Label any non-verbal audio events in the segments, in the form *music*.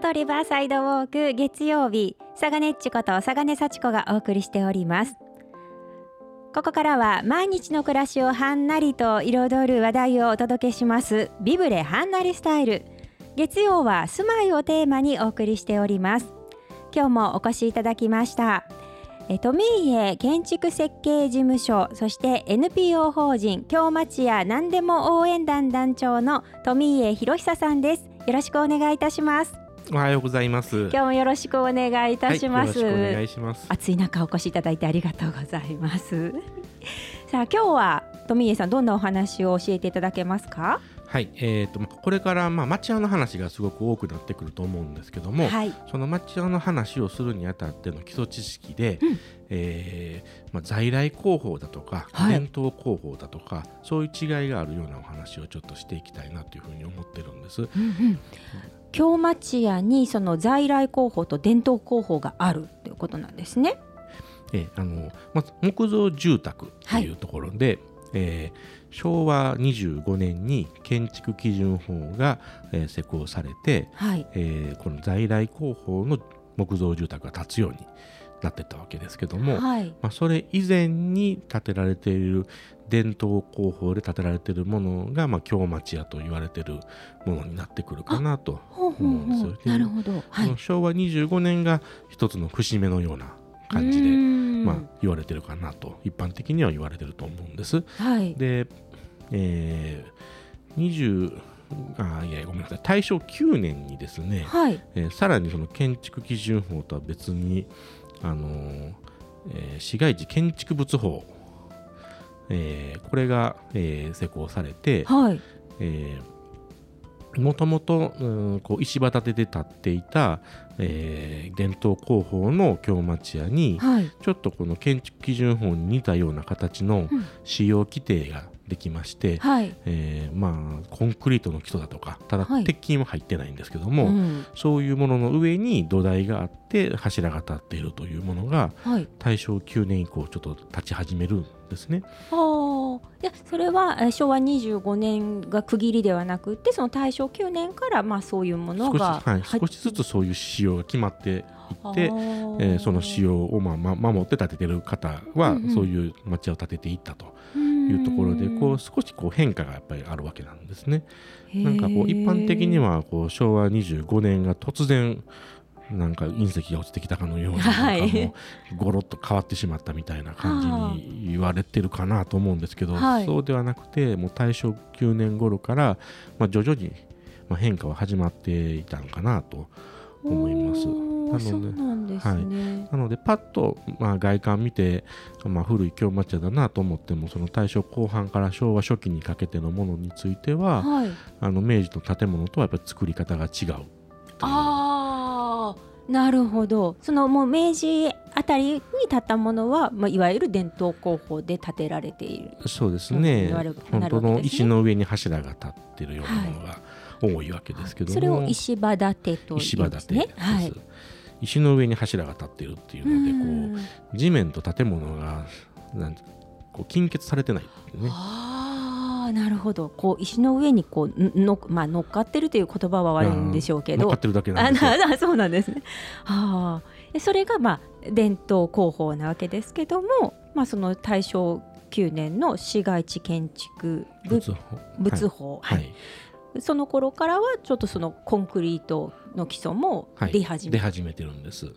とリバーサイドウォーク月曜日佐賀ねっちこと佐賀根幸子がお送りしております。ここからは毎日の暮らしをはんなりと彩る話題をお届けします。ビブレはんなりスタイル。月曜は住まいをテーマにお送りしております。今日もお越しいただきました。え富家建築設計事務所そして NPO 法人京町屋何でも応援団団長の富家博久さんです。よろしくお願いいたします。おはようございます。今日もよろしくお願いいたします、はい、よろしくお願いします。暑い中お越しいただいてありがとうございます。さあ今日は富家さんどんなお話を教えていただけますか？はい、えーと、これからまあ町屋の話がすごく多くなってくると思うんですけども、はい、その町屋の話をするにあたっての基礎知識で、うん、えー、まあ、在来工法だとか、はい、伝統工法だとかそういう違いがあるようなお話をちょっとしていきたいなというふうに思ってるんです。うんうん。京町屋にその在来工法と伝統工法があるということなんですね。えあのまず木造住宅というところで、はい、えー昭和25年に建築基準法が、えー、施行されて、はい。えー、この在来工法の木造住宅が建つようになってたわけですけども、はい、まあ、それ以前に建てられている伝統工法で建てられているものが、まあ、京町屋と言われているものになってくるかなと思うんですよ。なるほど、はい、昭和25年が一つの節目のような感じで、まあ、言われてるかなと一般的には言われてると思うんです。はい、で、えー、20あいやごめんなさい。大正9年にですね、はい。えー、さらにその建築基準法とは別に、あのーえー、市街地建築物法、えー、これが、えー、施行されて、はい。えーもともと石畑で建っていた、えー、伝統工法の京町屋に、はい、ちょっとこの建築基準法に似たような形の使用規定ができまして、はい、えー、まあ、コンクリートの基礎だとかただ鉄筋は入ってないんですけども、はいうん、そういうものの上に土台があって柱が立っているというものが、はい、大正9年以降ちょっと立ち始めるんですね。いやそれは昭和25年が区切りではなくてその大正9年からまあそういうものが少し,、はい、少しずつそういう仕様が決まっていって、えー、その仕様をまあ、ま、守って建ててる方は、そういう町を建てていったと。いうところでこう少しこう変化がやっぱりあるわけなんですね。なんかこう一般的にはこう昭和25年が突然なんか隕石が落ちてきたかのように、*laughs* はい、もうゴロッと変わってしまったみたいな感じに言われてるかなと思うんですけど、はい、そうではなくてもう大正9年頃から、まあ、徐々に変化は始まっていたのかなと思います。なので、ね、はい、なのでパッと、まあ、外観見て、まあ、古い京町屋だなと思ってもその大正後半から昭和初期にかけてのものについては、はい、あの明治の建物とはやっぱり作り方が違うあなるほど。そのもう明治あたりに建ったものは、まあ、いわゆる伝統工法で建てられている。そうですね。本当の石の上に柱が立ってるようなものが多いわけですけども、それを石場建てというんですね。はい、石の上に柱が立っているっていうのでこう地面と建物がなんこう金欠されてないね。ああなるほど。こう石の上にこうの、まあ、乗っかってるという言葉は悪いんでしょうけど。乗っかってるだけなんですあ *laughs* そうなんですね。はあ、それが、まあ、伝統工法なわけですけども、まあ、その大正9年の市街地建築物物法、はい、はい。その頃からはちょっとそのコンクリートの基礎も出始め,、はい、出始めてるんです。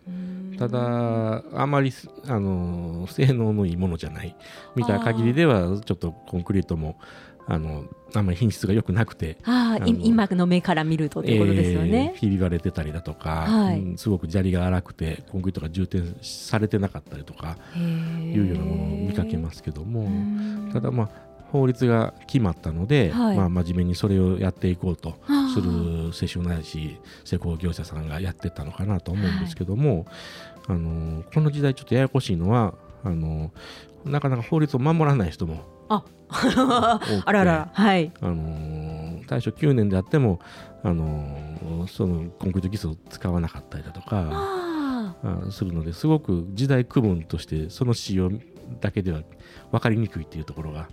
ただあまりあの性能のいいものじゃない。見た限りではちょっとコンクリートもあのあんまり品質が良くなくてああ今の目から見るとということですよね、えー、ひび割れてたりだとか、はい。うん、すごく砂利が荒くてコンクリートが充填されてなかったりとかいうようなものを見かけますけどもただまあ法律が決まったので、はい、まあ、真面目にそれをやっていこうとする施主ないし施工業者さんがやってたのかなと思うんですけども、はい、あのこの時代ちょっとややこしいのはあのなかなか法律を守らない人もああららはい、あの大正9年であっても、あのそのコンクリート基礎を使わなかったりだとかあするのですごく時代区分としてその仕様だけでは分かりにくいっていうところが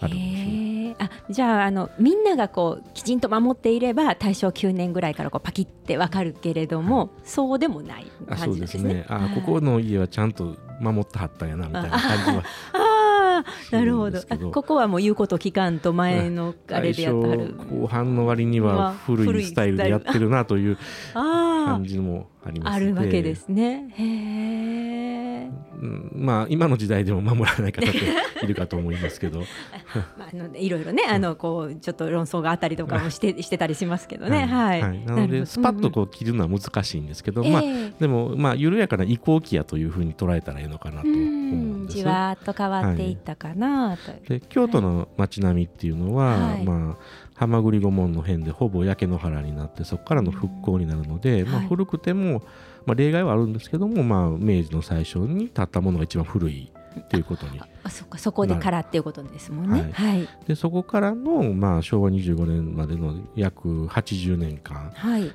あるんですね。ー、あじゃああのみんながこうきちんと守っていれば大正9年ぐらいからこうパキってわかるけれども、はい、そうでもない感じですね。あ、ね、ここの家はちゃんと守ってはったんやなみたいな感じは。*laughs* なるほど。ここはもう言うこと聞かんと前のあれでやってはる。後半の割には古いスタイルでやってるなという感じもありますあるわけですね。へえ、うん、まあ今の時代でも守らない方っているかと思いますけど。*laughs* まあ、あのいろいろねあのこうちょっと論争があったりとかもしてしてたりしますけどね。はい、はい、なのでスパッとこう切るのは難しいんですけど、うん、まあ、でもまあ緩やかな移行期やというふうに捉えたらいいのかなと。思うんじわっと変わっていったかなと、はい、で京都の街並みっていうのは、はい、まあ蛤御門の辺でほぼ焼け野原になってそこからの復興になるので、まあ、古くても、まあ、例外はあるんですけども、まあ、明治の最初に建ったものが一番古いっていうことにあそかそこでからっていうことですもんね。はい、はい、でそこからの、まあ、昭和25年までの約80年間。が、はい、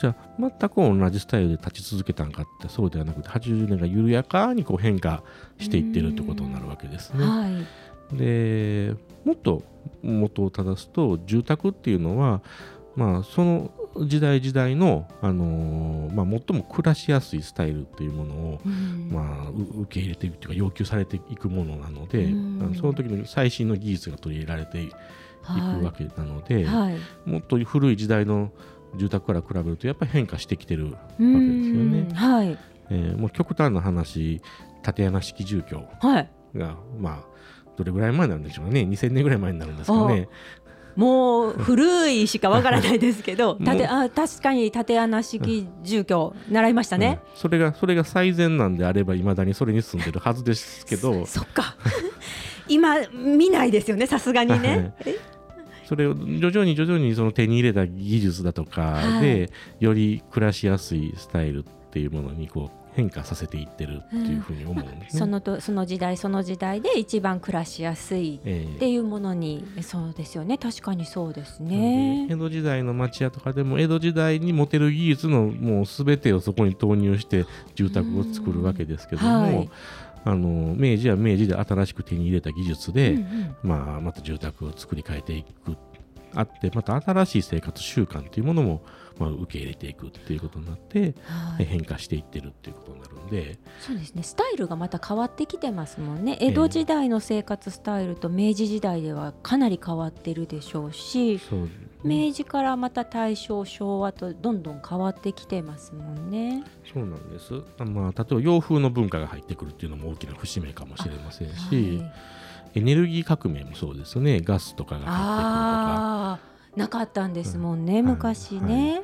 じゃあ全く同じスタイルで立ち続けたんかってそうではなくて80年が緩やかにこう変化していってるってことになるわけですね。はい、でもっと元を正すと住宅っていうのは、まあ、その時代時代の、あのー、まあ、最も暮らしやすいスタイルっていうものを、うん、まあ、受け入れていくというか要求されていくものなので、うん、その時の最新の技術が取り入れられていくわけなので、はい。はい、もっと古い時代の住宅から比べるとやっぱり変化してきてるわけですよね。はい。えー、もう極端な話縦穴式住居が、はい、まあどれぐらい前なんでしょうね。2000年ぐらい前になるんですかね。もう古いしかわからないですけど *laughs* 縦あ確かに縦穴式住居習いましたね、うん、それがそれが最善なんであればいまだにそれに住んでるはずですけど。そっか。*laughs* 今見ないですよねさすがにね。それを徐々に徐々にその手に入れた技術だとかで、はい、より暮らしやすいスタイルっていうものにこう変化させていってるっていうふうに思うんですね、うん、そのとその時代その時代で一番暮らしやすいっていうものに、えー、そうですよね。確かにそうですね。江戸時代の町屋とかでも江戸時代に持てる技術のもうすべてをそこに投入して住宅を作るわけですけども、はい、あの明治は明治で新しく手に入れた技術で、うんうん、まあ、また住宅を作り変えていく。あってまた新しい生活習慣というものもまあ、受け入れていくっていうことになって、はい、変化していってるっていうことになるんでそうですねスタイルがまた変わってきてますもんね江戸時代の生活スタイルと明治時代ではかなり変わってるでしょうし、そう明治からまた大正昭和とどんどん変わってきてますもんね。そうなんです。まあ例えば洋風の文化が入ってくるっていうのも大きな節目かもしれませんし、はい、エネルギー革命もそうですね。ガスとかが入ってくるとか。なかったんですもんね、うん、昔ね。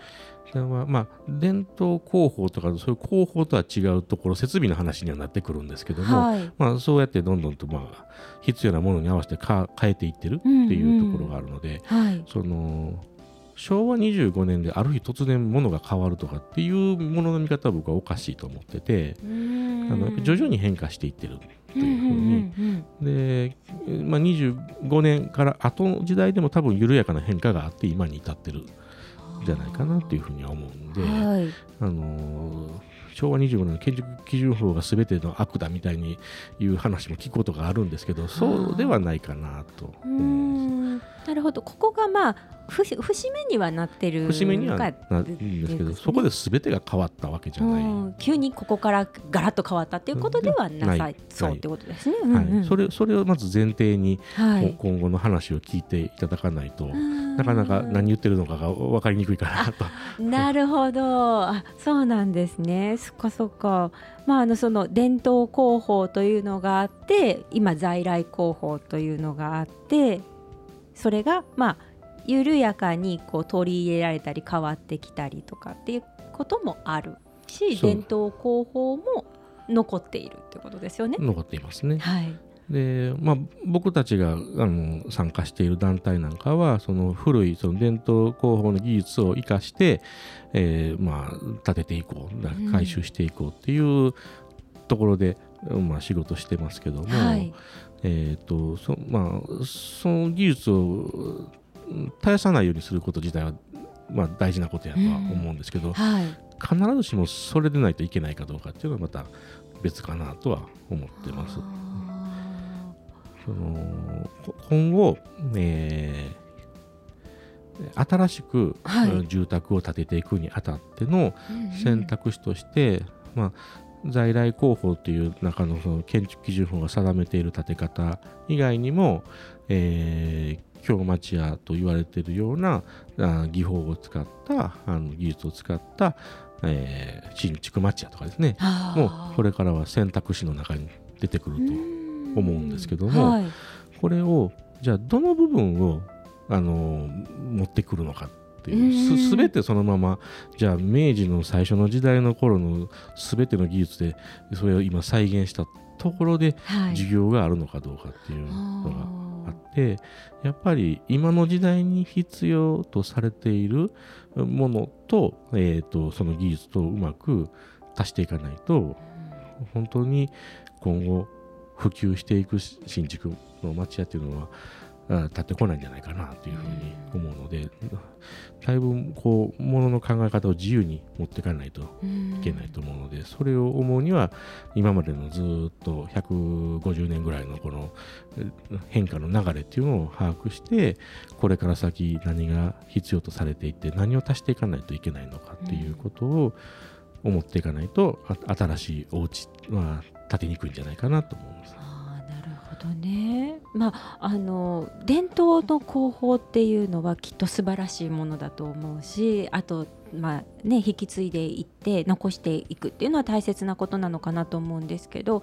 はい。はまあ伝統工法とかそういう工法とは違うところ設備の話にはなってくるんですけども、はい、まあ、そうやってどんどんとまあ必要なものに合わせてか変えていってるっていうところがあるので、うんうん。はい、その昭和25年である日突然物が変わるとかっていうものの見方は僕はおかしいと思っててあの徐々に変化していってるっていうふうに、で、まあ、25年から後の時代でも多分緩やかな変化があって今に至ってるんじゃないかなっていうふうには思うんで、はい、あの昭和25年の建築基準法が全ての悪だみたいにいう話も聞くことがあるんですけどそうではないかなと。なるほど。ここがまあ節目にはなってる節目にはなるんですけど、ね、そこで全てが変わったわけじゃない、急にここからガラッと変わったっていうことではなさそうってことですね、はい、それそれをまず前提に、はい、今後の話を聞いていただかないとなかなか何言ってるのかが分かりにくいかなと。なるほどあそうなんですねそっかそっか。まあ、あのその伝統工法というのがあって今在来工法というのがあってそれがまあ緩やかにこう取り入れられたり変わってきたりとかっていうこともあるし伝統工法も残っているってことですよね。残っていますね。はいでまあ、僕たちがあの参加している団体なんかはその古いその伝統工法の技術を生かして、えーまあ、立てていこう回収していこうっていうところで、うん、まあ、仕事してますけども、はい、えーとそまあ、その技術を絶やさないようにすること自体は、まあ、大事なことやとは思うんですけど、うんはい、必ずしもそれでないといけないかどうかっていうのはまた別かなとは思ってます。その今後、えー、新しく、はい、住宅を建てていくにあたっての選択肢として、うんうん、まあ、在来工法という中のその建築基準法が定めている建て方以外にも、えー、京町屋と言われているようなあ技法を使ったあの技術を使った、えー、新築町屋とかですね。もうこれからは選択肢の中に出てくると思うんですけども、はい、これをじゃあどの部分をあの持ってくるのかっていうすべてそのままじゃあ明治の最初の時代の頃のすべての技術でそれを今再現したところで授業があるのかどうかっていうのがあってやっぱり今の時代に必要とされているものと,、えーと、その技術とうまく足していかないと本当に今後普及していく新築の町屋っていうのは立ってこないんじゃないかなというふうに思うので、だいぶこうものの考え方を自由に持っていかないといけないと思うので、それを思うには今までのずっと150年ぐらいのこの変化の流れっていうのを把握してこれから先何が必要とされていて何を足していかないといけないのかっていうことを思っていかないと新しいお家は建てにくいんじゃないかなと思います。どね、まあ、あの伝統の工法っていうのはきっと素晴らしいものだと思うしあと、まあね、引き継いでいって残していくっていうのは大切なことなのかなと思うんですけど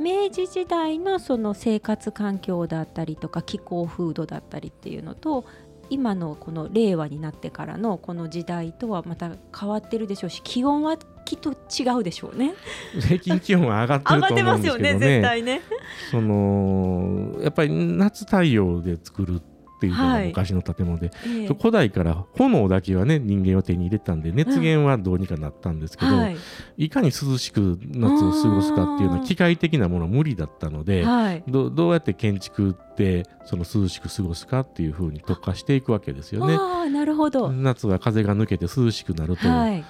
明治時代のその生活環境だったりとか気候風土だったりっていうのと今のこの令和になってからのこの時代とはまた変わってるでしょうし気温はきっと違うでしょうね。平均気温は上がってると思うんですけどね。ね絶対ね。そのやっぱり夏太陽で作るっていうのが昔の建物で、はい、古代から炎だけはね人間は手に入れたんで熱源はどうにかなったんですけど、はい、いかに涼しく夏を過ごすかっていうのは機械的なものは無理だったので、はい、どどうやって建築ってその涼しく過ごすかっていうふうに特化していくわけですよね。なるほど。夏は風が抜けて涼しくなると、はい、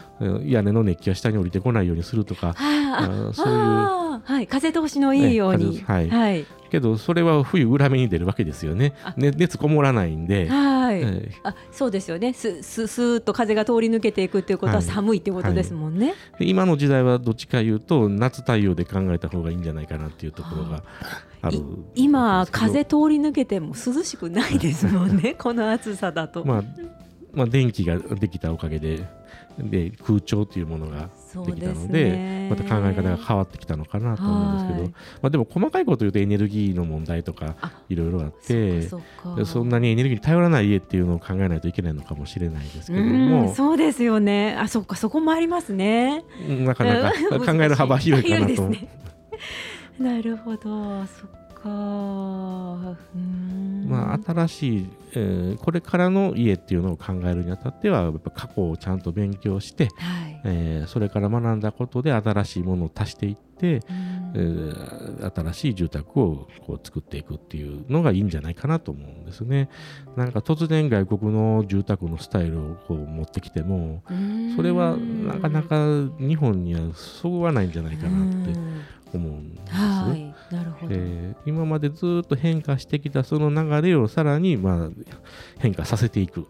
屋根の熱気が下に降りてこないようにするとか、あそういう、はい、風通しのいいように。ね、はい、はいけどそれは冬裏目に出るわけですよね。ね熱こもらないんで。はい。はい、あそうですよね。すすすーっと風が通り抜けていくっていうことは寒いっていうことですもんね。はいはい、今の時代はどっちかいうと夏太陽で考えた方がいいんじゃないかなっていうところがある今風通り抜けても涼しくないですもんね。*laughs* この暑さだと。まあまあ電気ができたおかげでで空調というものができたので、ね、また考え方が変わってきたのかなと思うんですけど、まあ、でも細かいこと言うとエネルギーの問題とかいろいろあってそんなにエネルギーに頼らない家っていうのを考えないといけないのかもしれないですけども。そうですよね。あそっかそこもありますね。なかなか。考える幅広いかなと。*laughs* ね、なるほど。そっかまあ、新しい、えー、これからの家っていうのを考えるにあたってはやっぱ過去をちゃんと勉強して、はい、えー、それから学んだことで新しいものを足していって、えー、新しい住宅をこう作っていくっていうのがいいんじゃないかなと思うんですね。なんか突然外国の住宅のスタイルをこう持ってきてもそれはなかなか日本にはそぐわないんじゃないかなって思うんです。はい、なるほど、えー、今までずっと変化してきたその流れをさらにまあ変化させていく。っ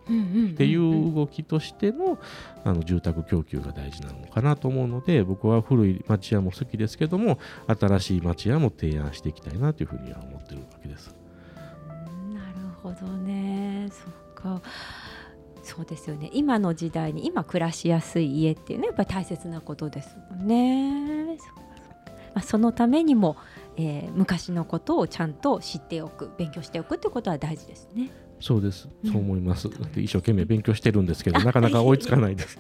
ていう動きとしてのあの住宅供給が大事なのかなと思うので僕は古い町屋も好きですけども新しい町屋も提案していきたいなというふうには思ってるわけです。なるほどね。そっか。そうですよね。今の時代に今暮らしやすい家っていうのはやっぱり大切なことですもんね。まあ、そのためにも、えー、昔のことをちゃんと知っておく勉強しておくってことは大事ですね。そうです、そう思います。うん、一生懸命勉強してるんですけど、なかなか追いつかないです。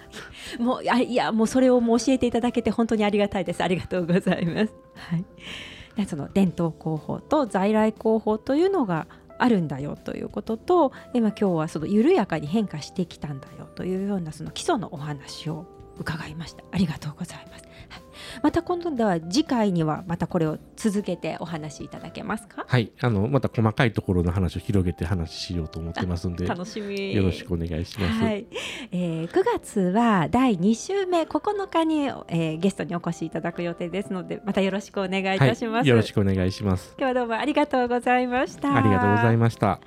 もうあいやもうそれをもう教えていただけて本当にありがたいです。ありがとうございます。はい。その伝統工法と在来工法というのがあるんだよということと、今今日はその緩やかに変化してきたんだよというようなその基礎のお話を伺いました。ありがとうございます。はい。また今度は次回にはまたこれを続けてお話しいただけますか？はい。あのまた細かいところの話を広げて話しようと思ってますんで楽しみ。よろしくお願いします、はい。えー、9月は第2週目9日に、えー、ゲストにお越しいただく予定ですのでまたよろしくお願いいたします、はい、よろしくお願いします。今日はどうもありがとうございました。ありがとうございました